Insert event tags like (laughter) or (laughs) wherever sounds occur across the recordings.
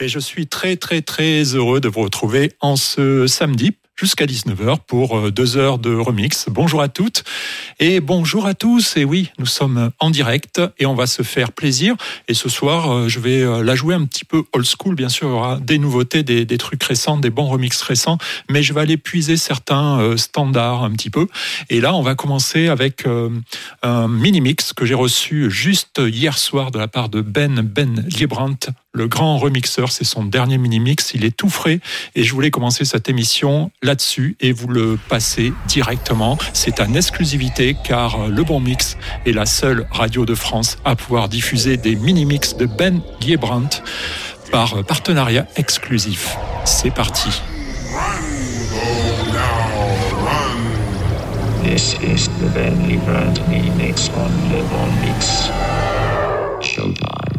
Et je suis très très très heureux de vous retrouver en ce samedi jusqu'à 19h pour euh, deux heures de remix. Bonjour à toutes et bonjour à tous. Et oui, nous sommes en direct et on va se faire plaisir. Et ce soir, euh, je vais euh, la jouer un petit peu old school. Bien sûr, il y aura des nouveautés, des, trucs récents, des bons remixes récents, mais je vais aller puiser certains standards un petit peu. Et là, on va commencer avec un mini mix que j'ai reçu juste hier soir de la part de Ben Ben Liebrandt le grand remixeur. C'est son dernier mini-mix. Il est tout frais et je voulais commencer cette émission là-dessus et vous le passer directement. C'est en exclusivité car Le Bon Mix est la seule radio de France à pouvoir diffuser des mini-mix de Ben Liebrandt par partenariat exclusif. C'est parti. This is the Ben mini-mix on Le Bon Mix. Showtime.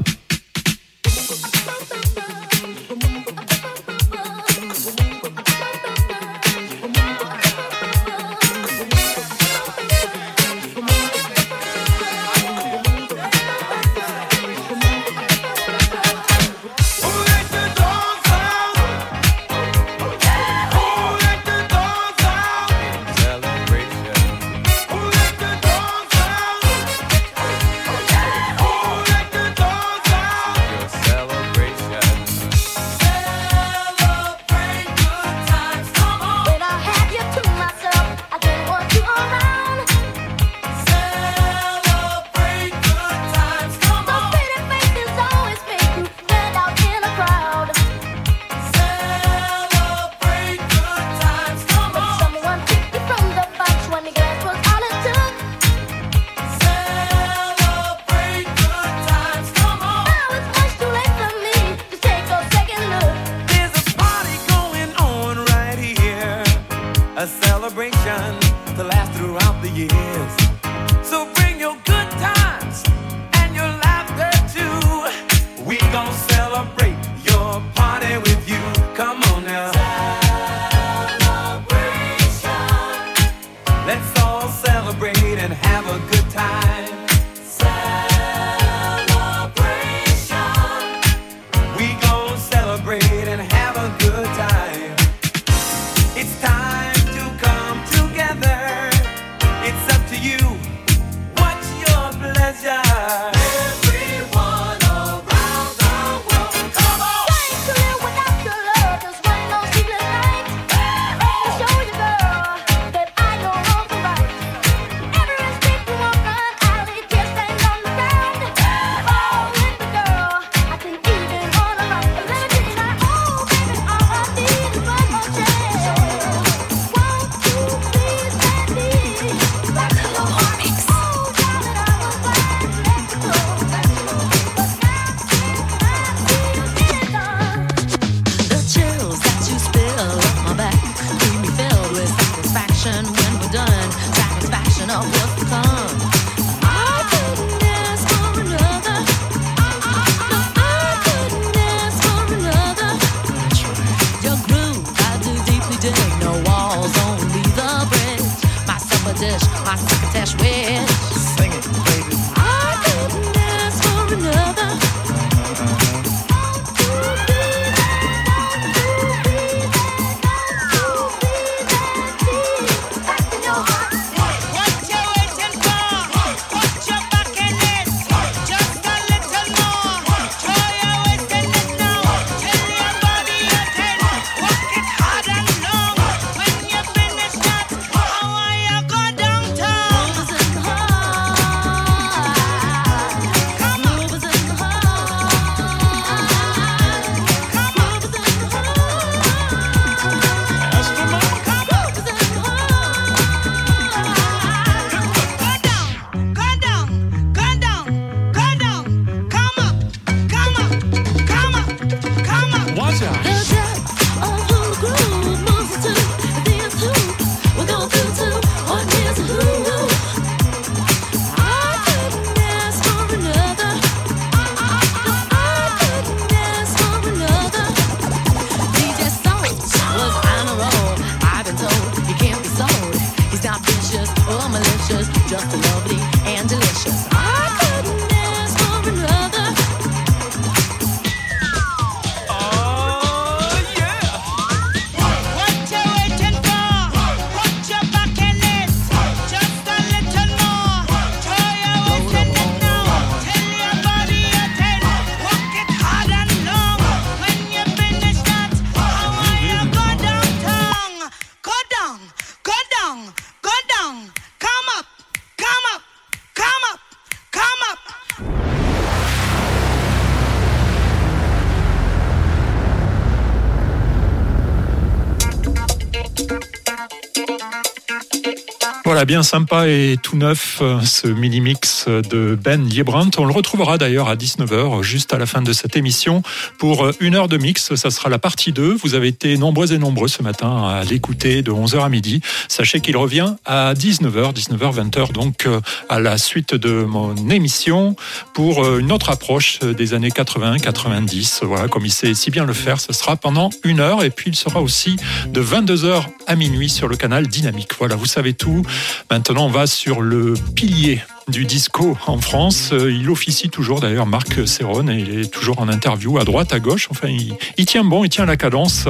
Voilà, bien sympa et tout neuf, euh, ce mini-mix de Ben Liebrandt. On le retrouvera d'ailleurs à 19h, juste à la fin de cette émission, pour euh, une heure de mix. Ça sera la partie 2. Vous avez été nombreux et nombreux ce matin à l'écouter de 11h à midi. Sachez qu'il revient à 19h, 19h, 20h, donc euh, à la suite de mon émission pour une autre approche des années 80, 90. Voilà, comme il sait si bien le faire, ce sera pendant une heure et puis il sera aussi de 22h à minuit sur le canal Dynamique. Voilà, vous savez tout. Maintenant, on va sur le pilier du disco en France. Euh, il officie toujours d'ailleurs Marc Serron et il est toujours en interview à droite, à gauche. Enfin, il, tient bon, il tient la cadence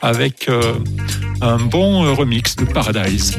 avec euh, un bon remix de Paradise.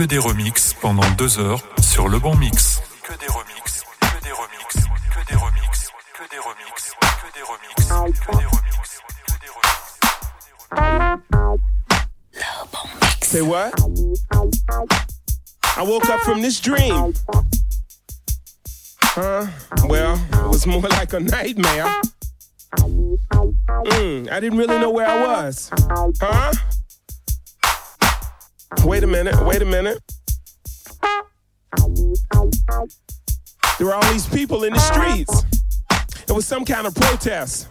Que des remixes pendant deux heures sur le bon mix. Que des remixes, que des remixes, que des remixes, que des remixes, que des remixes, que des remixes, que des remixes. Le bon mix. Say what? I woke up from this dream. Huh? Well, it was more (laughs) like a nightmare. Mm, I didn't really know where I was. Huh? Wait a minute, wait a minute. There were all these people in the streets. It was some kind of protest.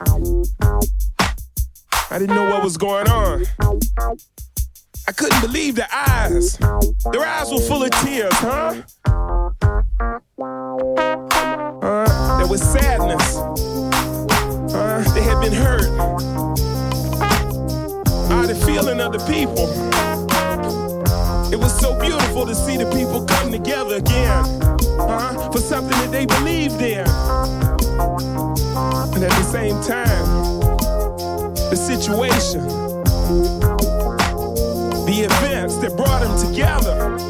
I didn't know what was going on. I couldn't believe their eyes. Their eyes were full of tears, huh? Uh, there was sadness. Uh, they had been hurt. Ah, the feeling of the people. It was so beautiful to see the people come together again uh, for something that they believed in. And at the same time, the situation, the events that brought them together.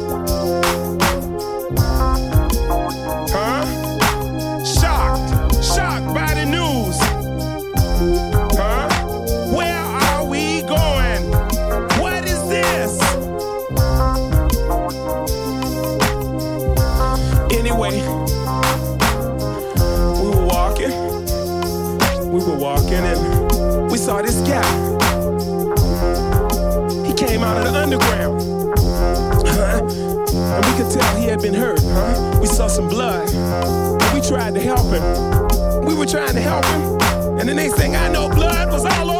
Some blood. We tried to help him. We were trying to help him. And the next thing I know, blood was all over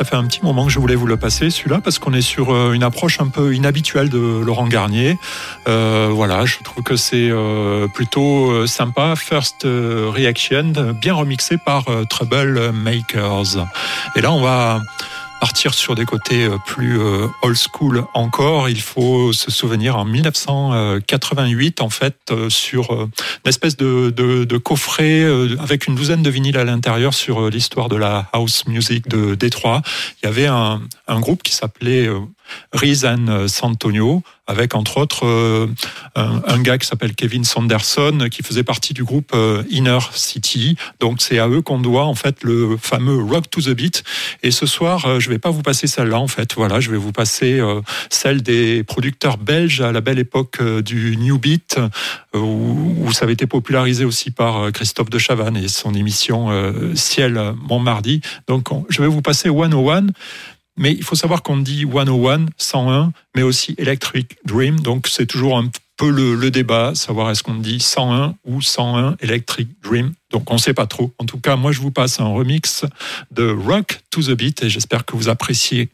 ça fait un petit moment que je voulais vous le passer, celui-là, parce qu'on est sur euh, une approche un peu inhabituelle de Laurent Garnier. Euh, voilà, je trouve que c'est euh, plutôt sympa. First Reaction, bien remixé par Trouble Makers. Et là, on va partir sur des côtés euh, plus euh, old school encore, il faut se souvenir en 1988, en fait, euh, sur une espèce de, coffret avec une douzaine de vinyles à l'intérieur sur l'histoire de la house music de Détroit. Il y avait un groupe qui s'appelait Rizan Santonio, avec entre autres euh, un, gars qui s'appelle Kevin Sanderson, qui faisait partie du groupe euh, Inner City. Donc c'est à eux qu'on doit en fait le fameux Rock to the Beat. Et ce soir, euh, je vais pas vous passer celle-là en fait. Voilà, je vais vous passer celle des producteurs belges à la belle époque du New Beat, où, ça avait été popularisé aussi par Christophe de Chavannes et son émission Ciel Montmardi. Donc je vais vous passer 101. Mais il faut savoir qu'on dit 101, 101, mais aussi Electric Dream. Donc c'est toujours un peu le, débat, savoir est-ce qu'on dit 101 ou 101 Electric Dream. Donc on ne sait pas trop. En tout cas, moi je vous passe un remix de Rock to the Beat et j'espère que vous appréciez.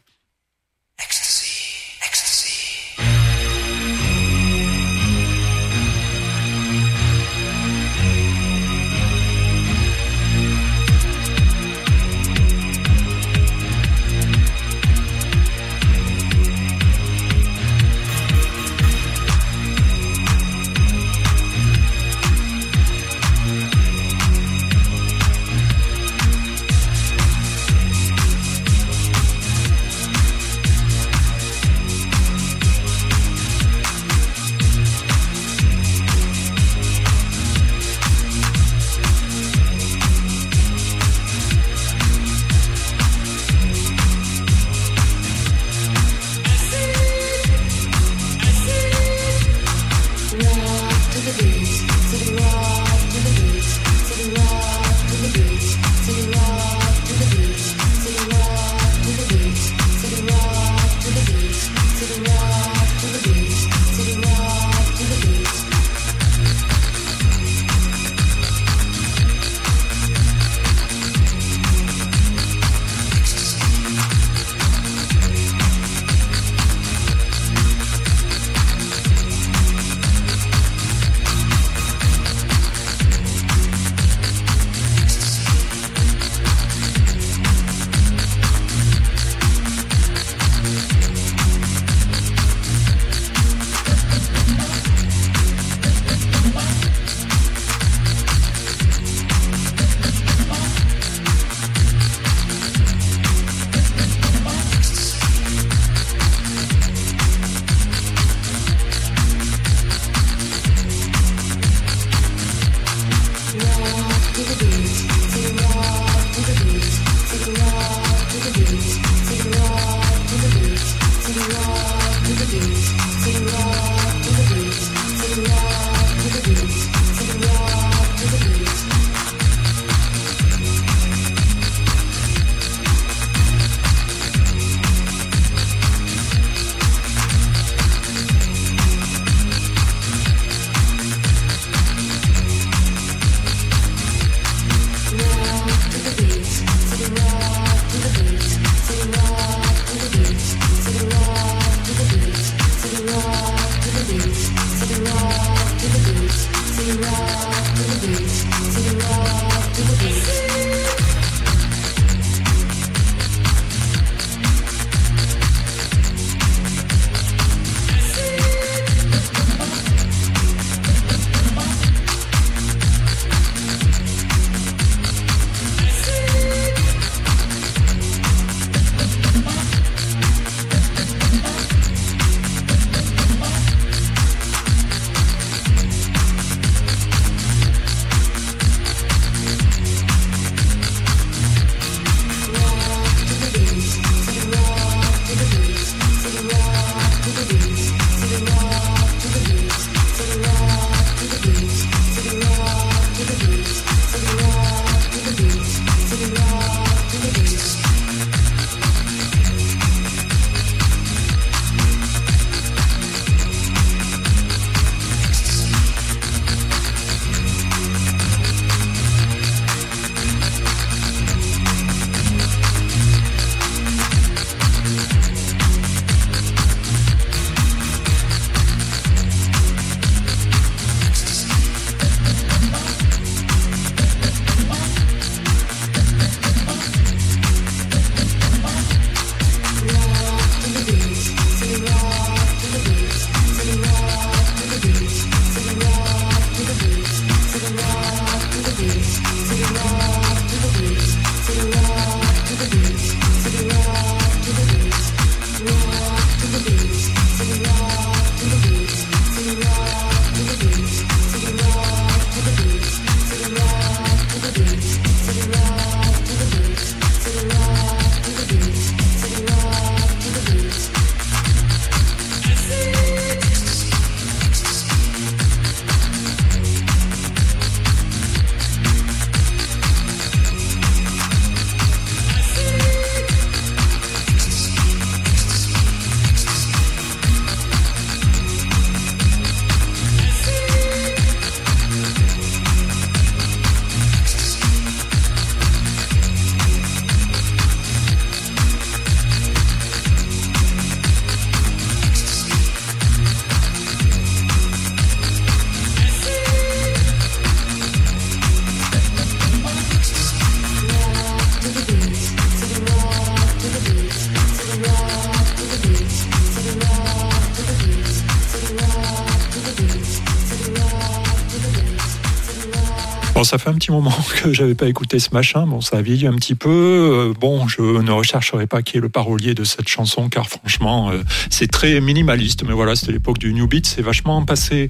Bon, ça fait un petit moment (laughs) que j'avais pas écouté ce machin. Bon, ça a vieilli un petit peu. Euh, bon, je ne rechercherai pas qui est le parolier de cette chanson, car franchement, euh, c'est très minimaliste. Mais voilà, c'était l'époque du New Beat. C'est vachement passé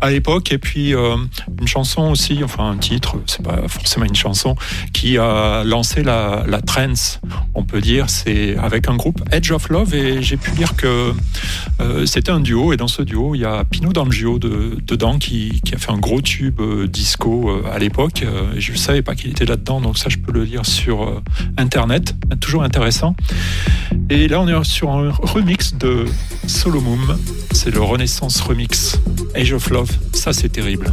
à l'époque. Et puis, euh, une chanson aussi, enfin, un titre, c'est pas forcément une chanson, qui a lancé la, la trance, on peut dire. C'est avec un groupe Edge of Love. Et j'ai pu dire que c'était un duo. Et dans ce duo, il y a Pino D'Angio de, dedans qui, a fait un gros tube disco à l'époque. je ne savais pas qu'il était là-dedans. Donc ça, je peux le lire sur Internet. Toujours intéressant. Et là, on est sur un remix de Solomum. C'est le Renaissance Remix. Age of Love. Ça, c'est terrible.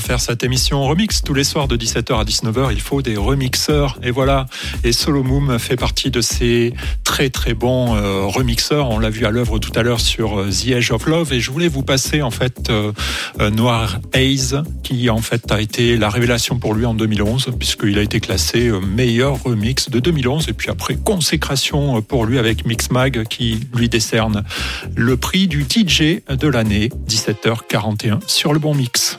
Faire cette émission remix tous les soirs de 17h à 19h, il faut des remixeurs. Et voilà. Et Solomoom fait partie de ces très très bons euh, remixeurs. On l'a vu à l'œuvre tout à l'heure sur euh, The Edge of Love. Et je voulais vous passer en fait euh, Noir Haze, qui en fait a été la révélation pour lui en 2011, puisqu'il a été classé meilleur remix de 2011. Et puis après, consécration pour lui avec Mixmag, qui lui décerne le prix du DJ de l'année, 17h41 sur le bon mix.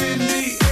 in the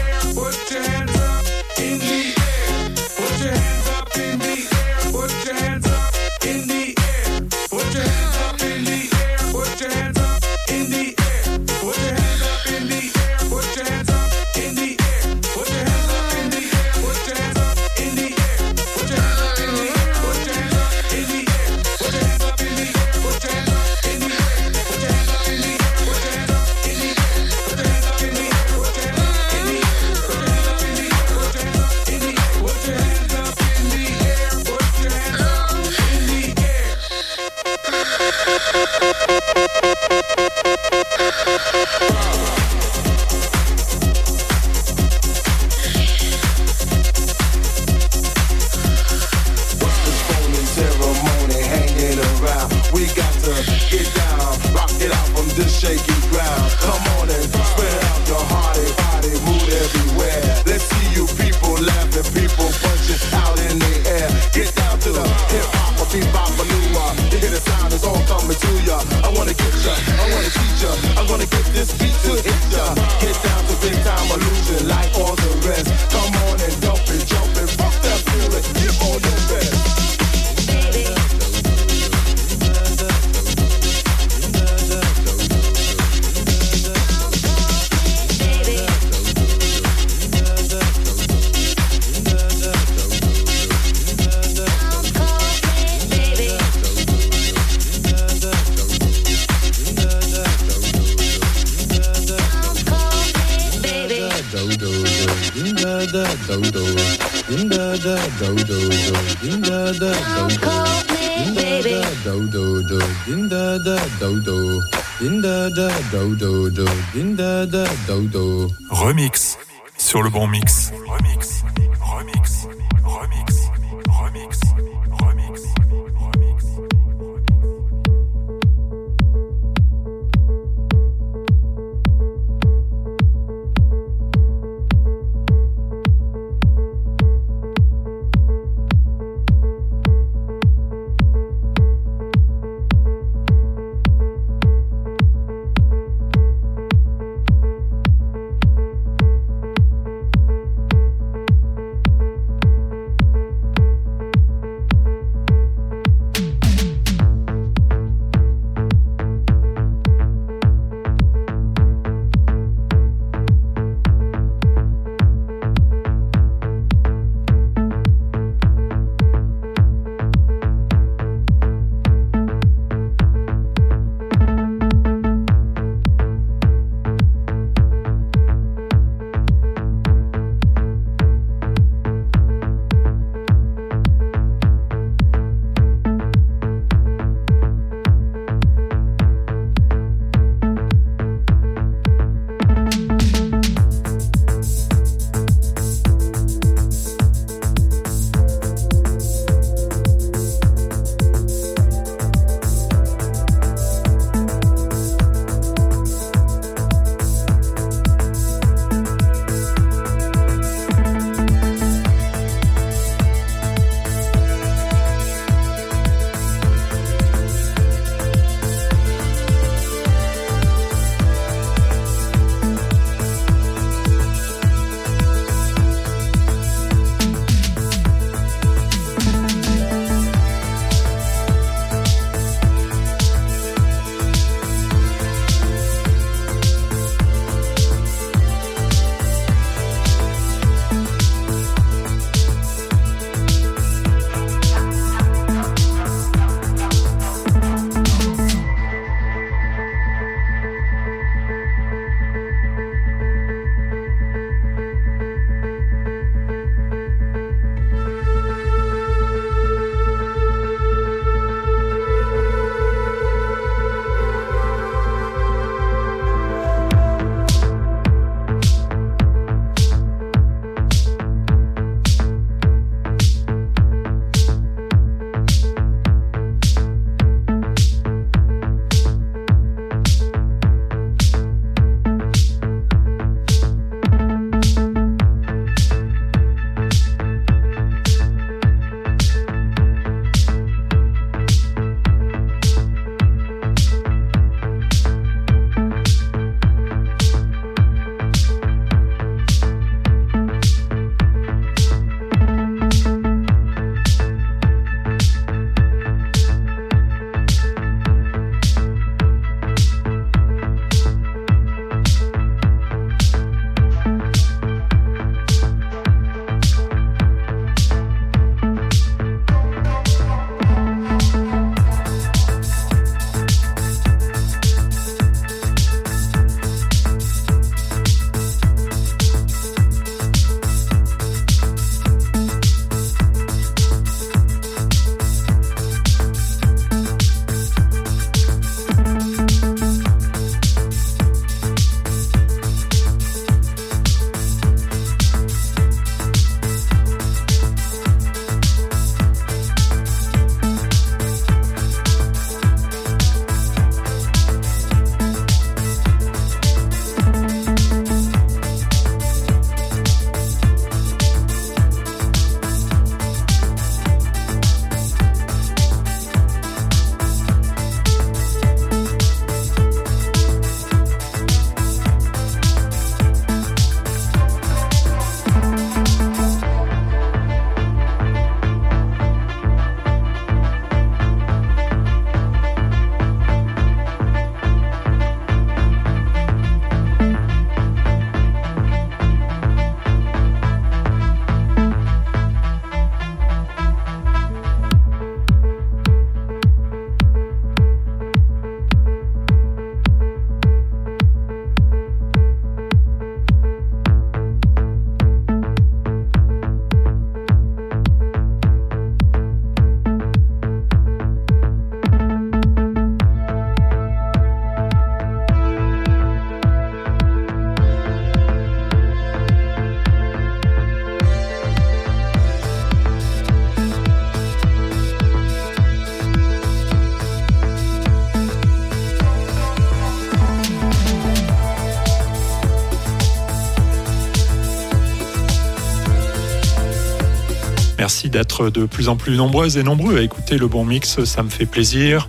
Merci d'être de plus en plus nombreuses et nombreux à écouter le bon mix, ça me fait plaisir.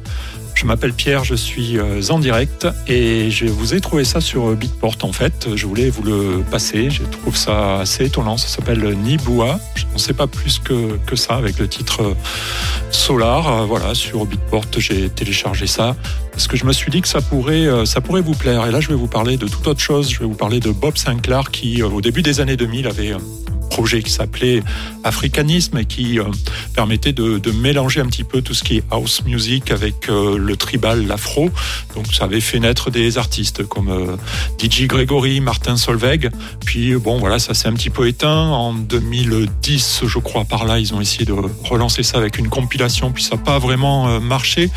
Je m'appelle Pierre, je suis euh, en direct et je vous ai trouvé ça sur Beatport en fait. Je voulais vous le passer, je trouve ça assez étonnant. Ça s'appelle Niboua. Je ne sais pas plus que, que ça avec le titre euh, Solar. Euh, Voilà, sur Beatport, j'ai téléchargé ça parce que je me suis dit que ça pourrait, ça pourrait vous plaire. Et là, je vais vous parler de toute autre chose. Je vais vous parler de Bob Sinclair qui, au début des années 2000, avait projet qui s'appelait Africanisme et qui euh, permettait de, mélanger un petit peu tout ce qui est house music avec euh, le tribal, l'afro. Donc ça avait fait naître des artistes comme euh, DJ Gregory, Martin Solveig. Puis bon voilà, ça s'est un petit peu éteint. En 2010, je crois, par là, ils ont essayé de relancer ça avec une compilation, puis ça n'a pas vraiment marché.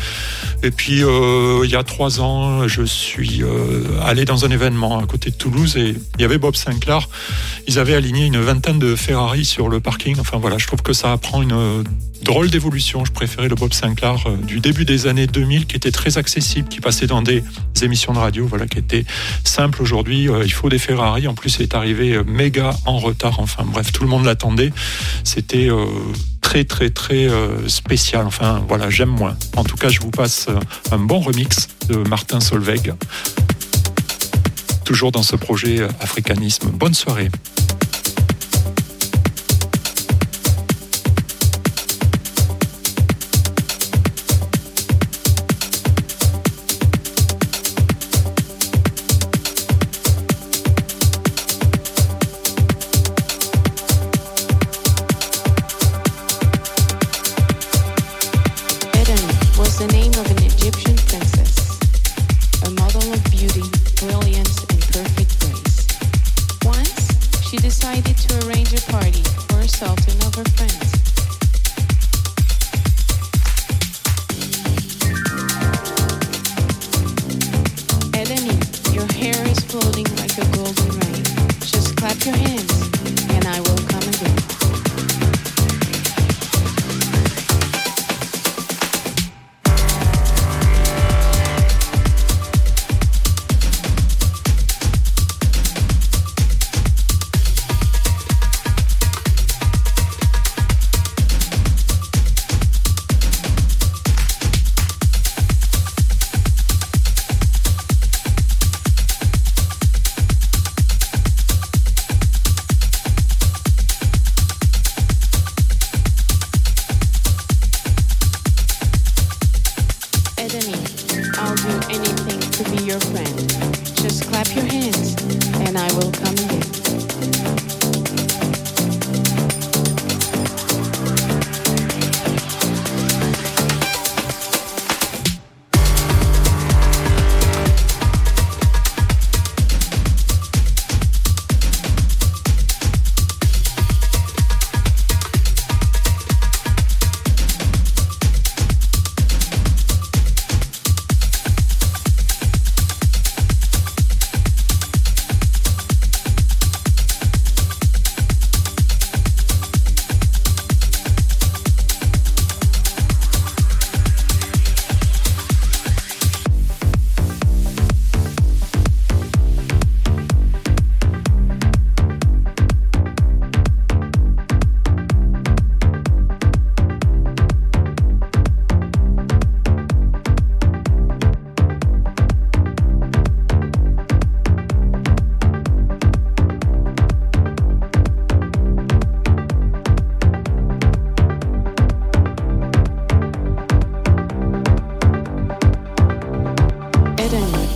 Et puis il y a trois ans, je suis allé dans un événement à côté de Toulouse et il y avait Bob Sinclair. Ils avaient aligné une vingtaine de Ferrari sur le parking. Enfin voilà, je trouve que ça apprend une drôle d'évolution. Je préférais le Bob Sinclair euh, du début des années 2000 qui était très accessible, qui passait dans des émissions de radio, voilà, qui était simple aujourd'hui. Euh, il faut des Ferrari. En plus, il est arrivé euh, méga en retard. Enfin bref, tout le monde l'attendait. C'était très très très spécial. Enfin voilà, j'aime moins. En tout cas, je vous passe un bon remix de Martin Solveig. Toujours dans ce projet Africanisme. Bonne soirée.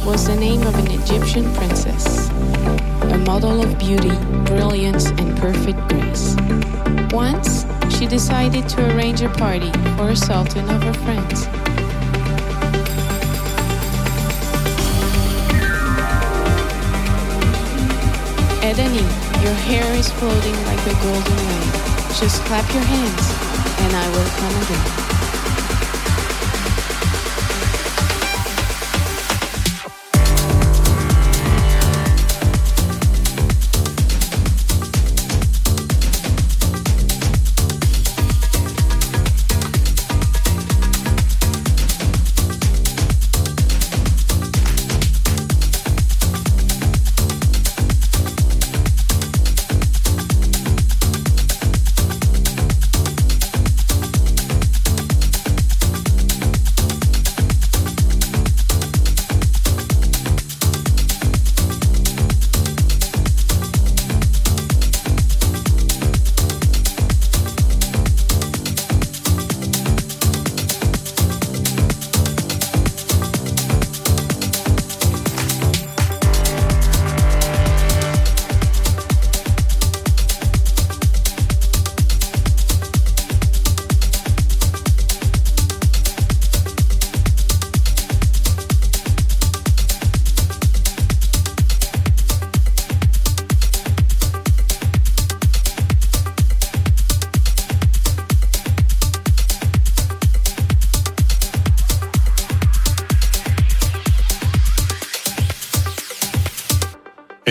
was the name of an Egyptian princess, a model of beauty, brilliance, and perfect grace. Once, she decided to arrange a party for a sultan of her friends. Edani, your hair is floating like a golden wave. Just clap your hands, and I will come again.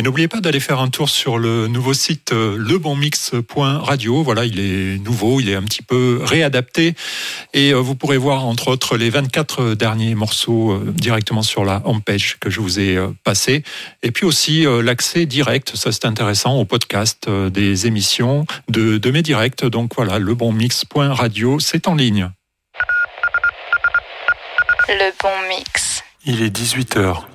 Et n'oubliez pas d'aller faire un tour sur le nouveau site euh, lebonmix.radio. Voilà, il est nouveau, il est un petit peu réadapté. Et euh, vous pourrez voir, entre autres, les 24 derniers morceaux euh, directement sur la homepage que je vous ai passé. Et puis aussi l'accès direct, ça c'est intéressant, au podcast des émissions de, de mes directs. Donc voilà, lebonmix.radio, c'est en ligne. Le bon mix. Il est 18h.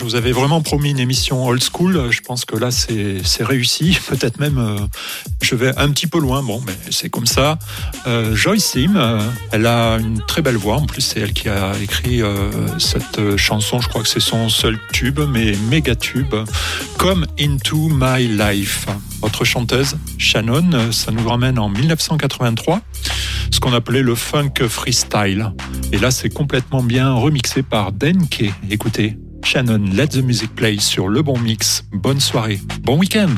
Je vous avais vraiment promis une émission old school. Je pense que là, c'est réussi. (laughs) Peut-être même, euh, je vais un petit peu loin. Bon, mais c'est comme ça. Euh, Sim, euh, elle a une très belle voix. En plus, c'est elle qui a écrit euh, cette chanson. Je crois que c'est son seul tube, mais méga tube. Come Into My Life. Votre chanteuse, Shannon, ça nous ramène en 1983, ce qu'on appelait le funk freestyle. Et là, c'est complètement bien remixé par Denke. Écoutez, Shannon, let the music play sur le bon mix. Bonne soirée, bon week-end.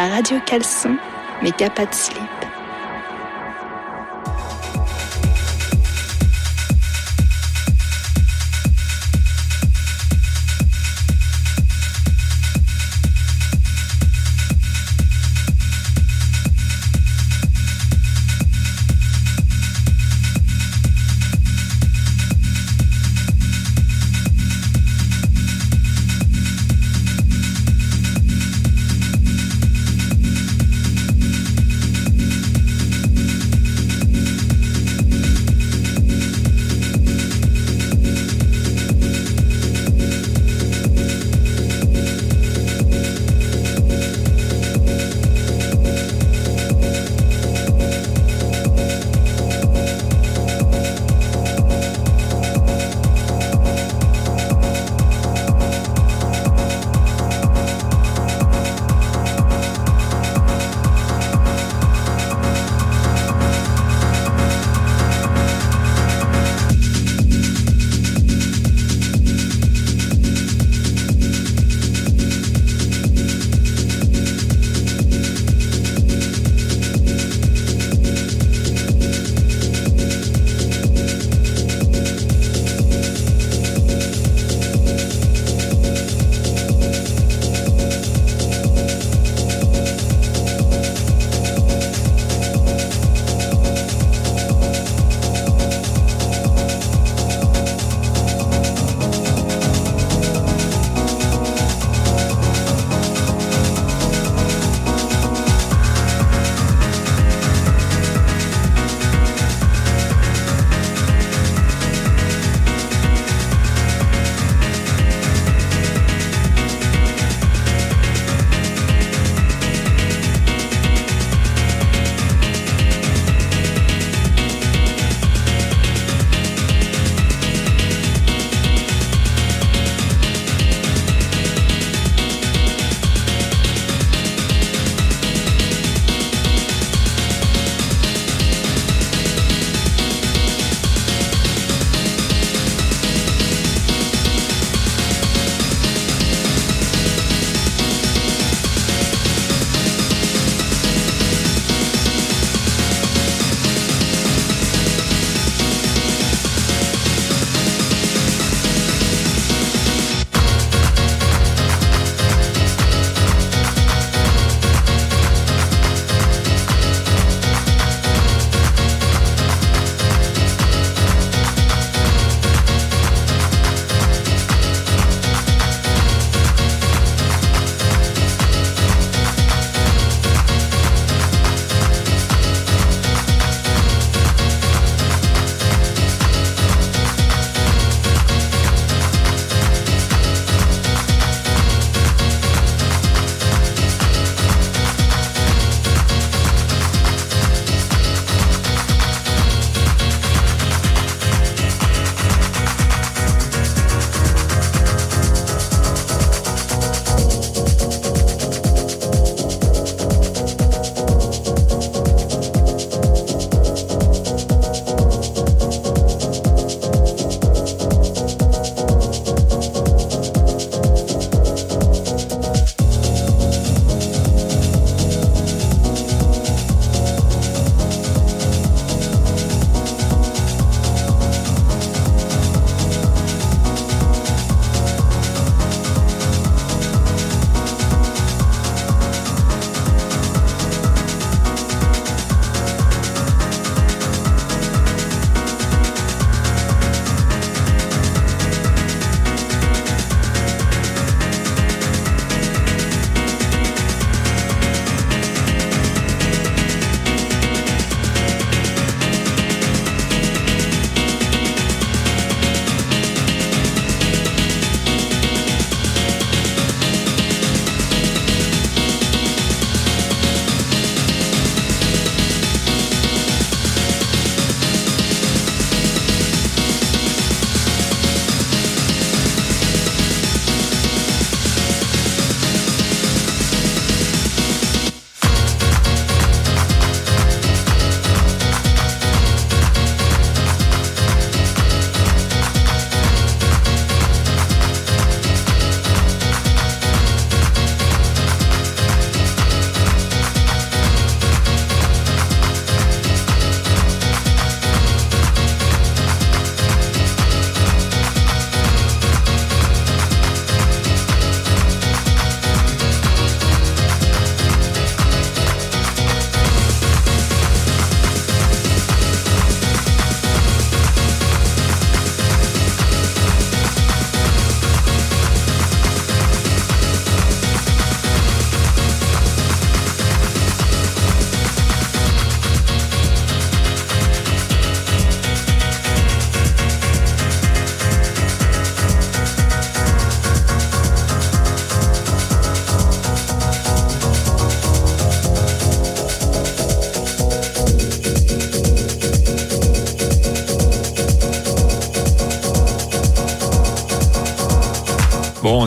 La radio caleçon, mais pas de slip.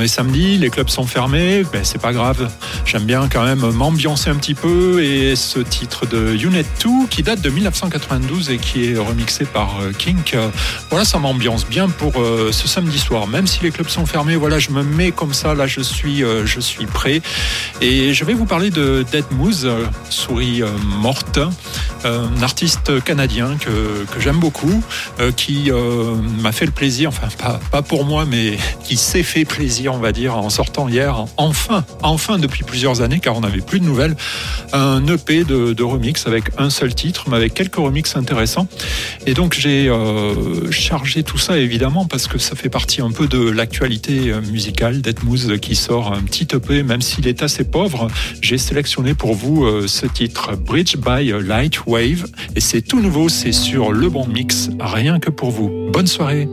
Samedi, les clubs sont fermés, ben c'est pas grave. J'aime bien quand même m'ambiancer un petit peu et ce titre de Unit 2 qui date de 1992 et qui est remixé par euh, Kink, voilà, ça m'ambiance bien pour euh, ce samedi soir. Même si les clubs sont fermés, voilà, je me mets comme ça, là je suis, euh, je suis prêt. Et je vais vous parler de Dead Moose, souris morte, un artiste canadien que, que j'aime beaucoup, euh, qui euh, m'a fait le plaisir, enfin pas, pas pour moi, mais (laughs) qui s'est fait plaisir, on va dire, en sortant hier, enfin, enfin depuis plusieurs années, car on n'avait plus de nouvelles, un EP de, remix avec un seul titre, mais avec quelques remixes intéressants. Et donc j'ai euh, chargé tout ça évidemment parce que ça fait partie un peu de l'actualité musicale d'Edmouze qui sort un petit EP, même s'il est assez pauvre. J'ai sélectionné pour vous ce titre Bridge by Light Et c'est tout nouveau, c'est sur le bon mix, rien que pour vous. Bonne soirée.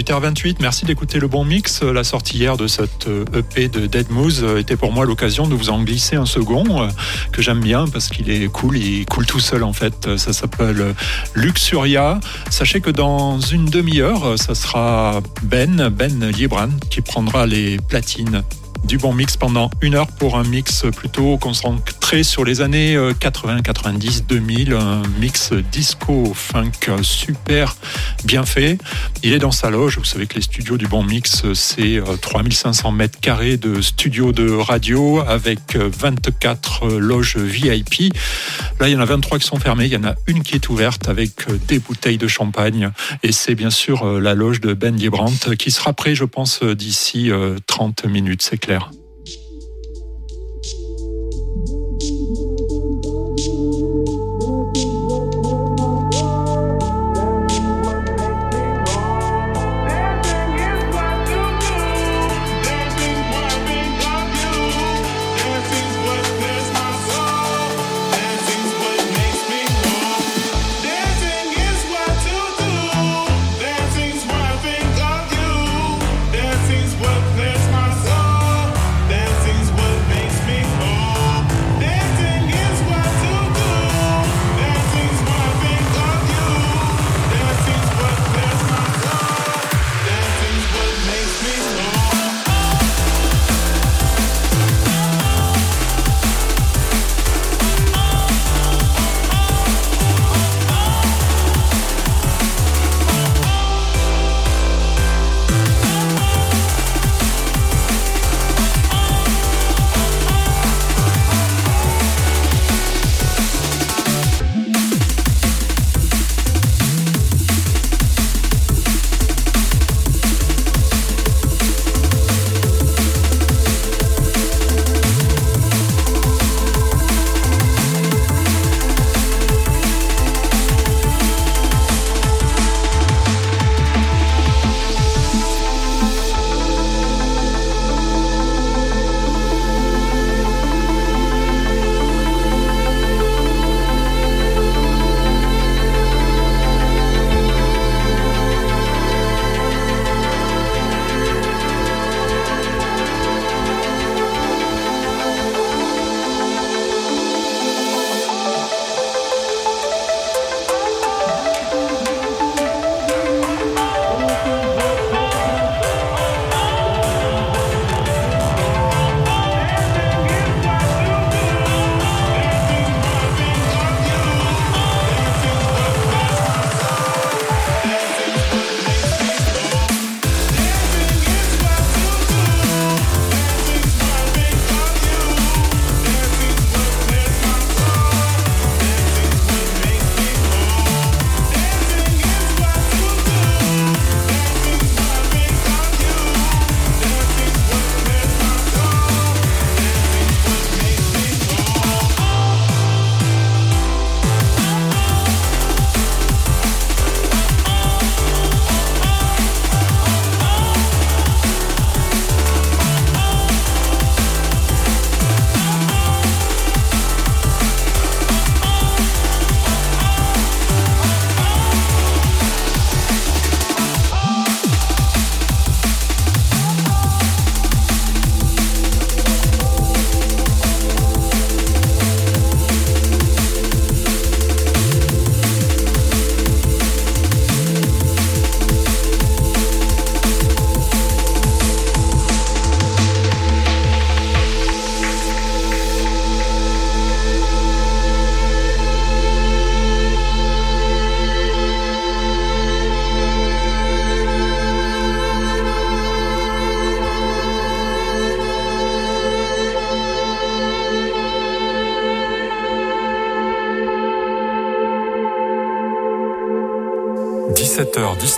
18h28, merci d'écouter le bon mix. La sortie hier de cette euh, EP de Dead Moose euh, était pour moi l'occasion de vous en glisser un second euh, que j'aime bien parce qu'il est cool, il coule tout seul en fait. Ça s'appelle Luxuria. Sachez que dans une demi-heure, ça sera Ben, Ben Libran, qui prendra les platines du bon mix pendant une heure pour un mix plutôt concentré sur les années euh, 80, 90, 2000, un mix disco funk euh, super bien fait. Il est dans sa loge. Vous savez que les studios du bon mix, euh, c'est euh, 3500 mètres carrés de studio de radio avec euh, 24 euh, loges VIP. Là, il y en a 23 qui sont fermées. Il y en a une qui est ouverte avec euh, des bouteilles de champagne. Et c'est bien sûr euh, la loge de Ben Liebrandt qui sera prêt, je pense, euh, d'ici euh, 30 minutes, c'est clair. – clair.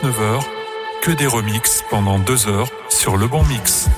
19h, que des remixes pendant deux heures sur le bon mix.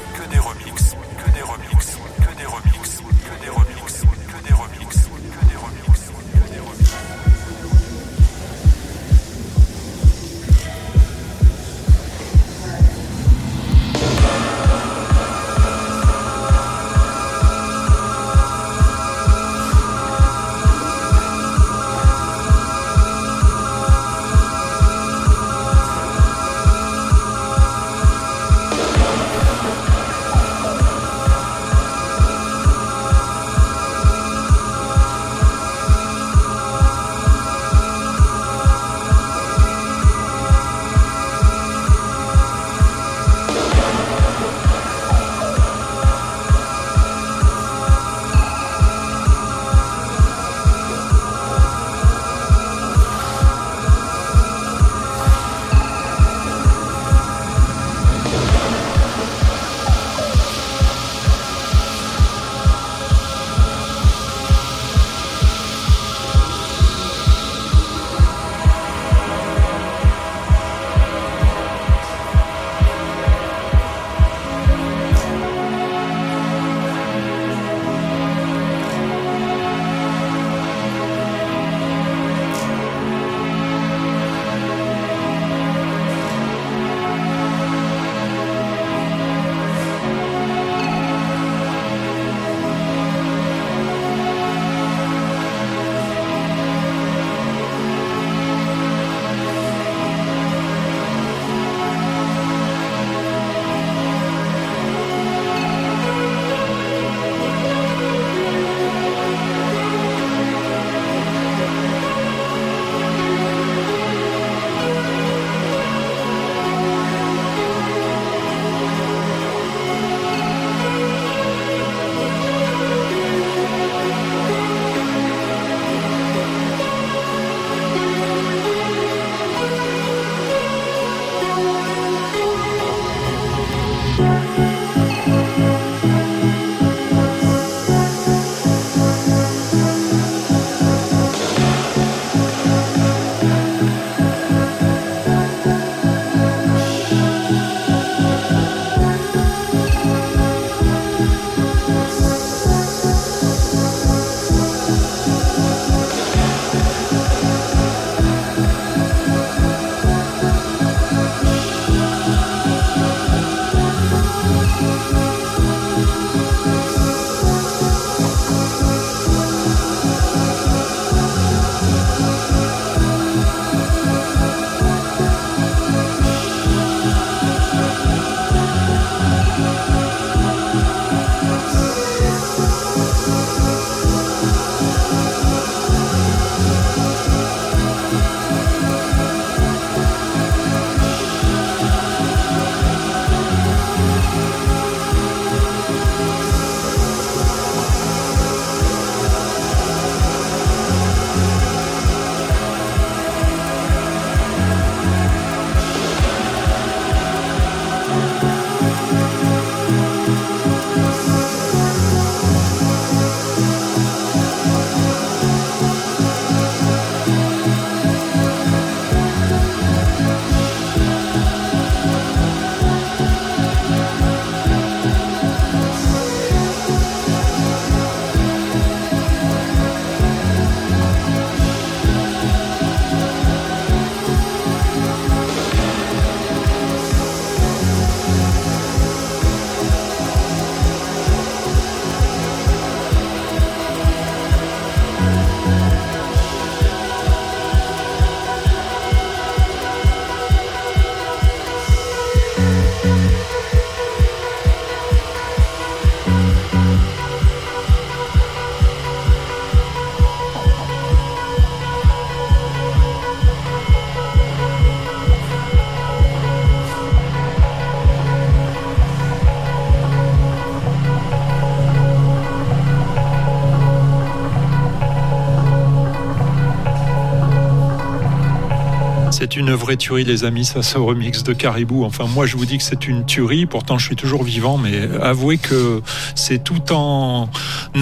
C'est une vraie tuerie, les amis, ça, ce remix de Caribou. Enfin, moi, je vous dis que c'est une tuerie. Pourtant, je suis toujours vivant, mais avouez que c'est tout en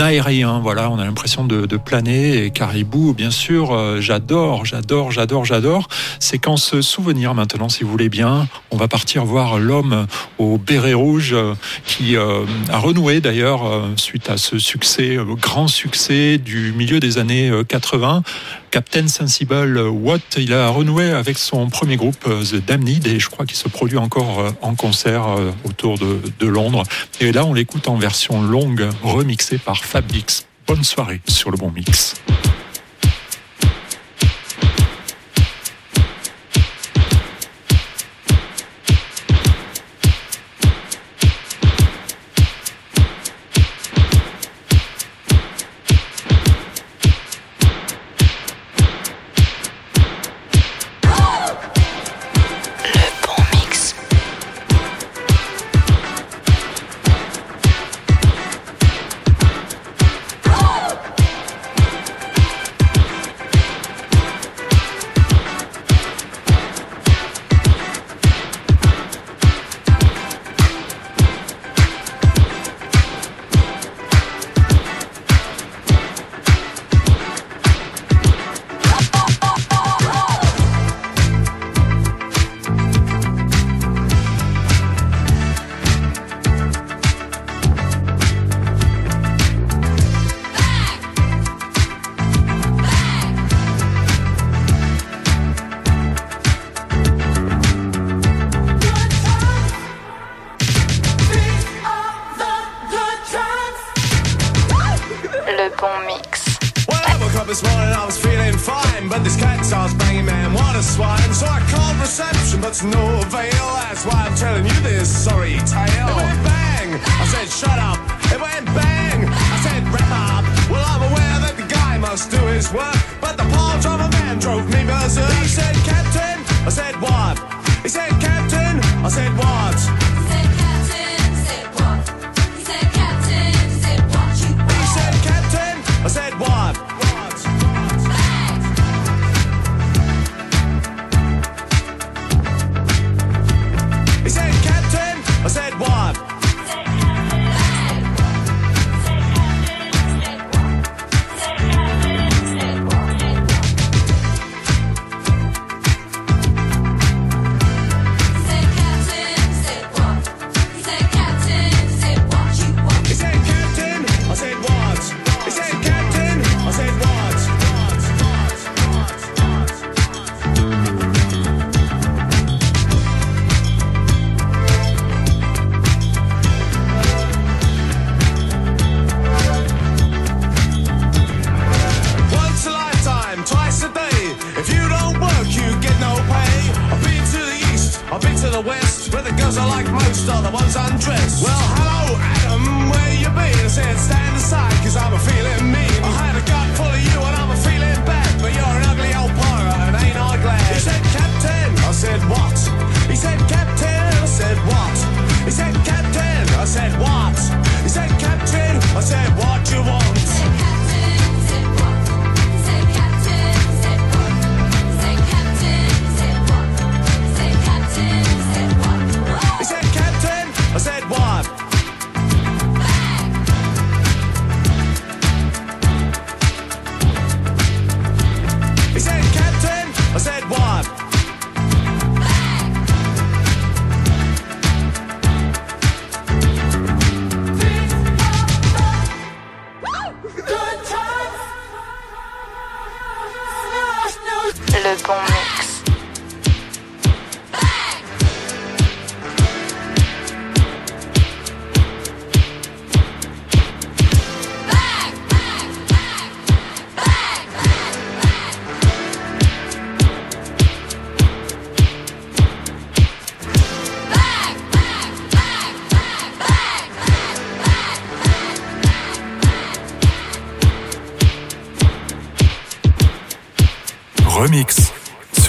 aérien. Voilà, on a l'impression de, planer. Et Caribou, bien sûr, euh, j'adore, j'adore, j'adore, j'adore. Séquence souvenir maintenant, si vous voulez bien. On va partir voir l'homme au béret rouge euh, qui euh, a renoué d'ailleurs euh, suite à ce succès, grand succès du milieu des années euh, 80. Captain Sensible Watt, il a renoué avec son premier groupe The Damned et je crois qu'il se produit encore en concert autour de, Londres. Et là, on l'écoute en version longue, remixée par Fabrix. Bonne soirée sur le bon mix.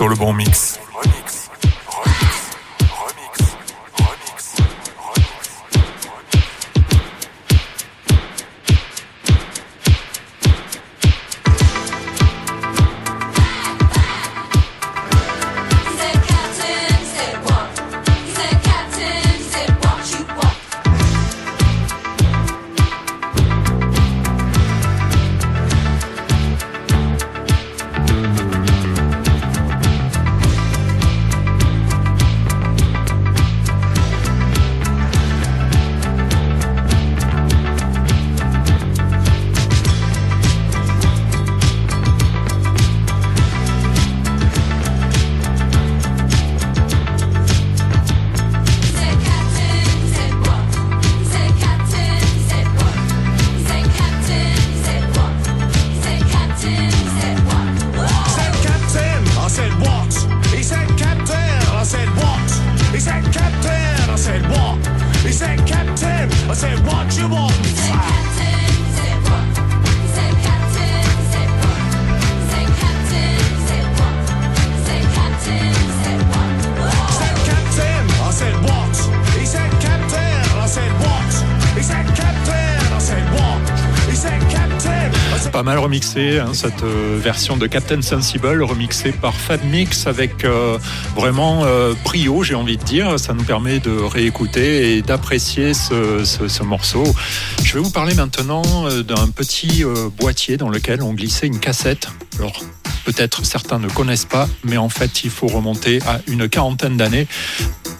Sur le bon mix. Pas mal remixé, hein, cette euh, version de Captain Sensible, remixée par Fab Mix avec euh, vraiment euh, brio, j'ai envie de dire. Ça nous permet de réécouter et d'apprécier ce, ce- ce morceau. Je vais vous parler maintenant euh, d'un petit euh, boîtier dans lequel on glissait une cassette. Alors, peut-être certains ne connaissent pas, mais en fait, il faut remonter à une quarantaine d'années.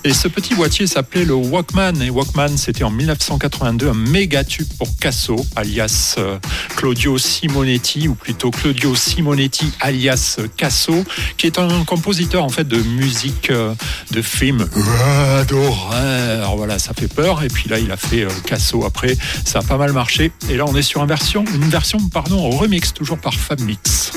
Et ce petit boîtier s'appelait le Walkman. Et Walkman, c'était en 1982 un méga tube pour Casso, alias euh, Claudio Simonetti, ou plutôt Claudio Simonetti, alias Casso, qui est un compositeur en fait de musique euh, de film euh, d'horreur. Voilà, ça fait peur. Et puis là, il a fait euh, Casso après. Ça a pas mal marché. Et là, on est sur une version, une version, pardon, remix, toujours par Fab Mix.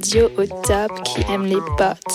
Radio au top qui aime les bottes.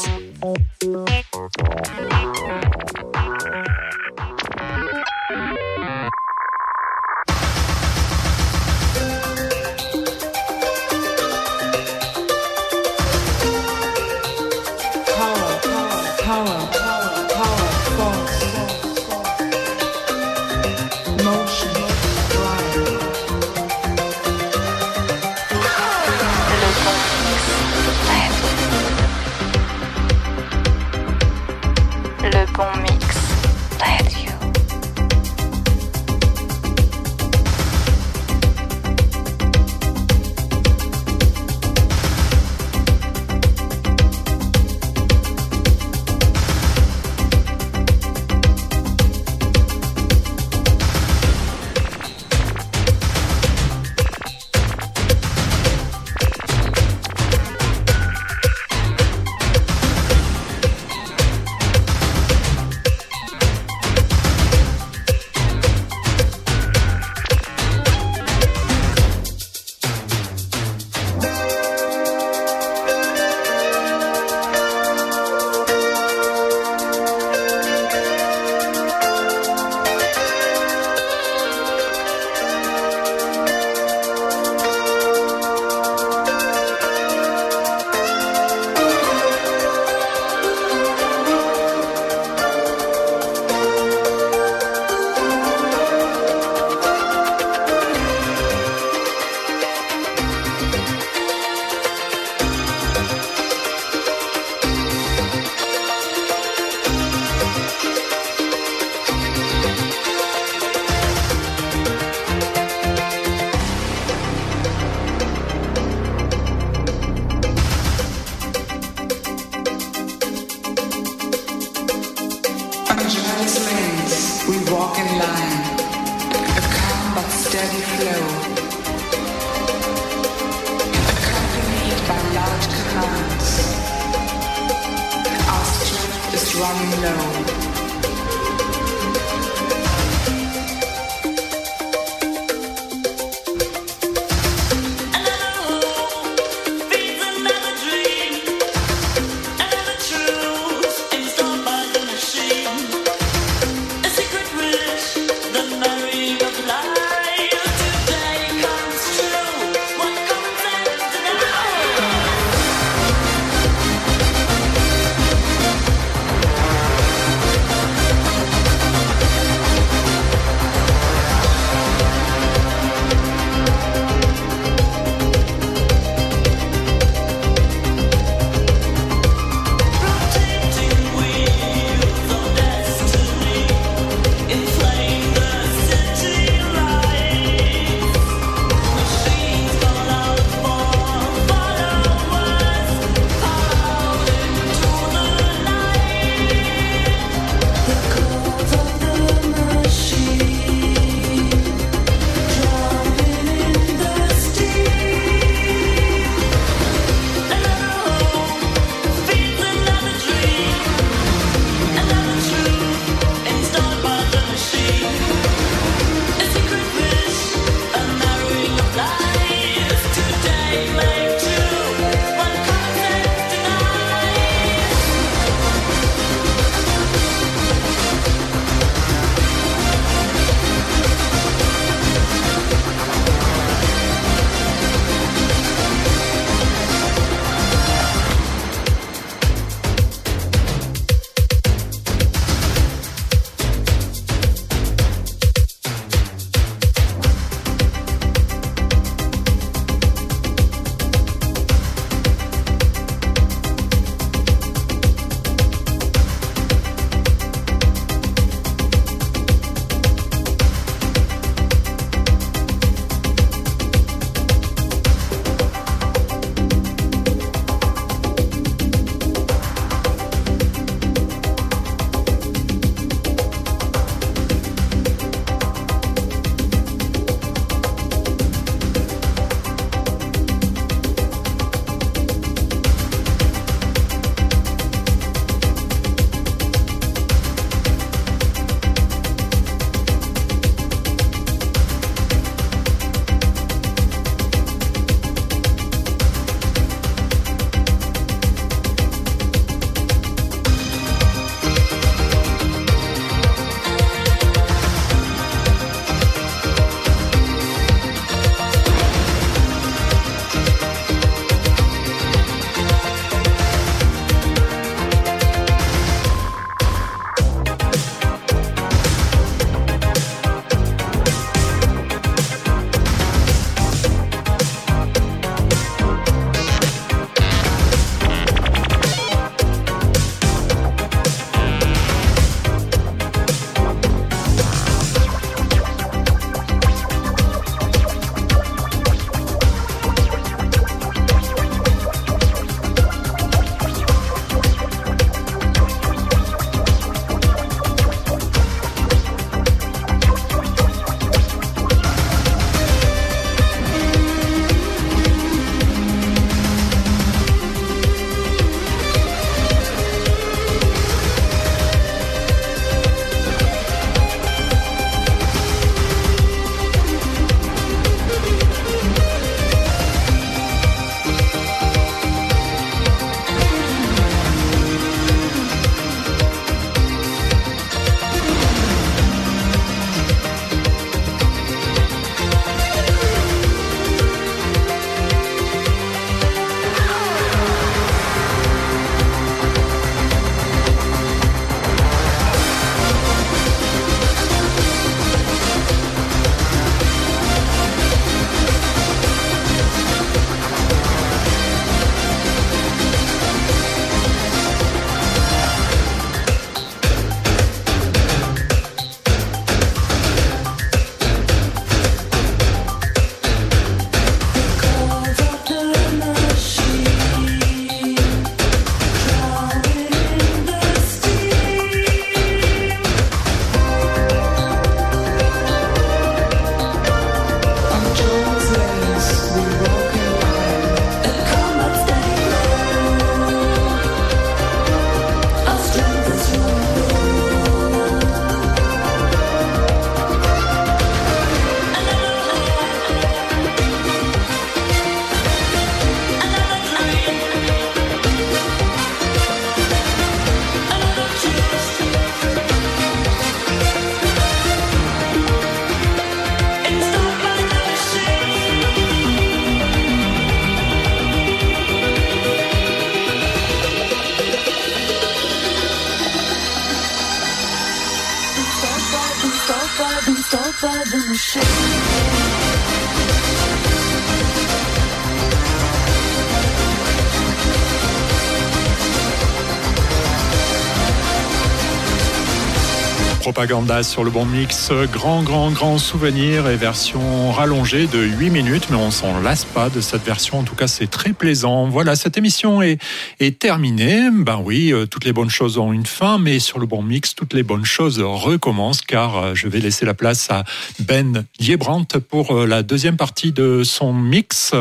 Propaganda sur le bon mix, grand, grand, grand souvenir et version rallongée de 8 minutes, mais on s'en lasse pas de cette version. En tout cas, c'est très plaisant. Voilà, cette émission est, est terminée. Ben oui, euh, toutes les bonnes choses ont une fin, mais sur le bon mix, toutes les bonnes choses recommencent car euh, je vais laisser la place à Ben Liebrandt pour euh, la deuxième partie de son mix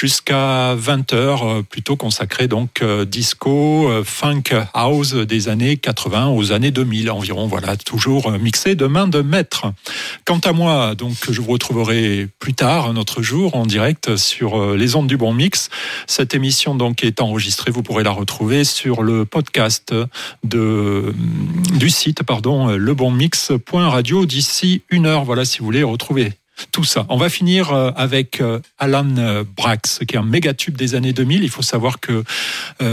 jusqu'à 20h, plutôt consacré donc euh, disco, euh, funk, house des années 80 aux années 2000 environ. Voilà, toujours euh, mixé de main de maître. Quant à moi, donc, je vous retrouverai plus tard, un autre jour, en direct sur euh, les ondes du Bon Mix. Cette émission donc est enregistrée. Vous pourrez la retrouver sur le podcast de, du site, pardon, euh, lebonmix.radio d'ici une heure. Voilà, si vous voulez retrouver tout ça. On va finir euh, avec euh, Alan euh, Brax, qui est un méga tube des années 2000. Il faut savoir que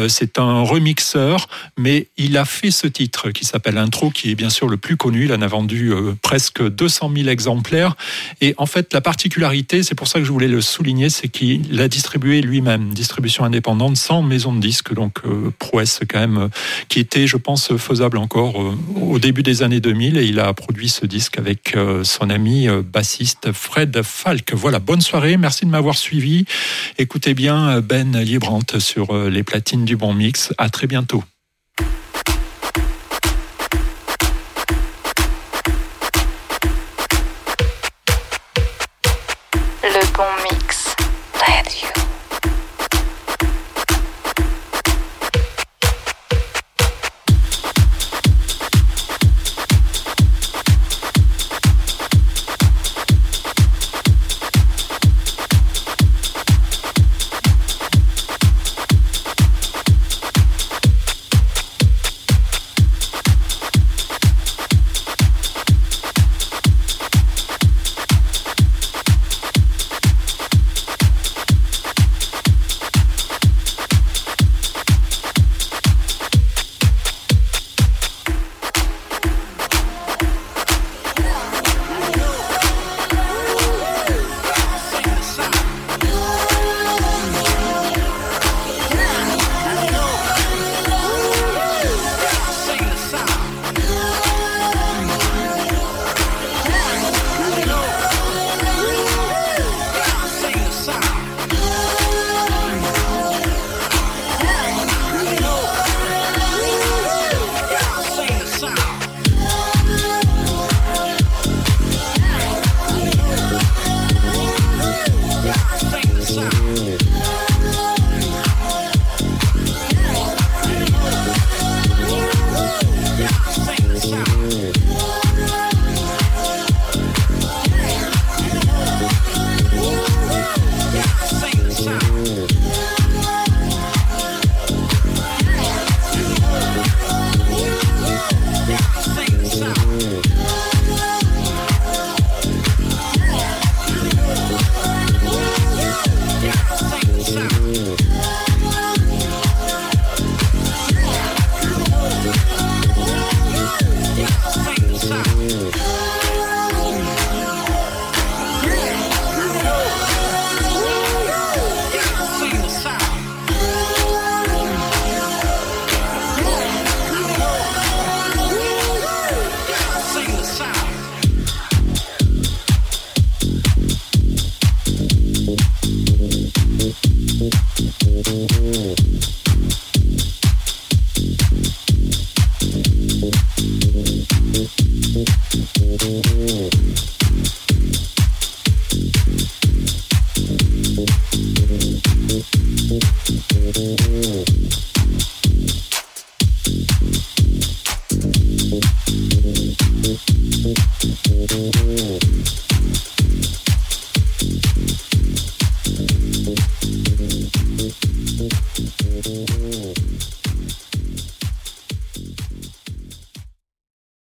c'est un remixeur, mais il a fait ce titre qui s'appelle Intro, qui est bien sûr le plus connu. Il en a vendu presque 200 000 exemplaires. Et en fait, la particularité, c'est pour ça que je voulais le souligner, c'est qu'il l'a distribué lui-même, distribution indépendante, sans maison de disque, donc prouesse quand même, qui était, je pense, faisable encore au début des années 2000. Et il a produit ce disque avec son ami bassiste Fred Falk. Voilà, bonne soirée, merci de m'avoir suivi. Écoutez bien euh, Ben Liebrandt sur euh, les platines du Bon Mix. À très bientôt.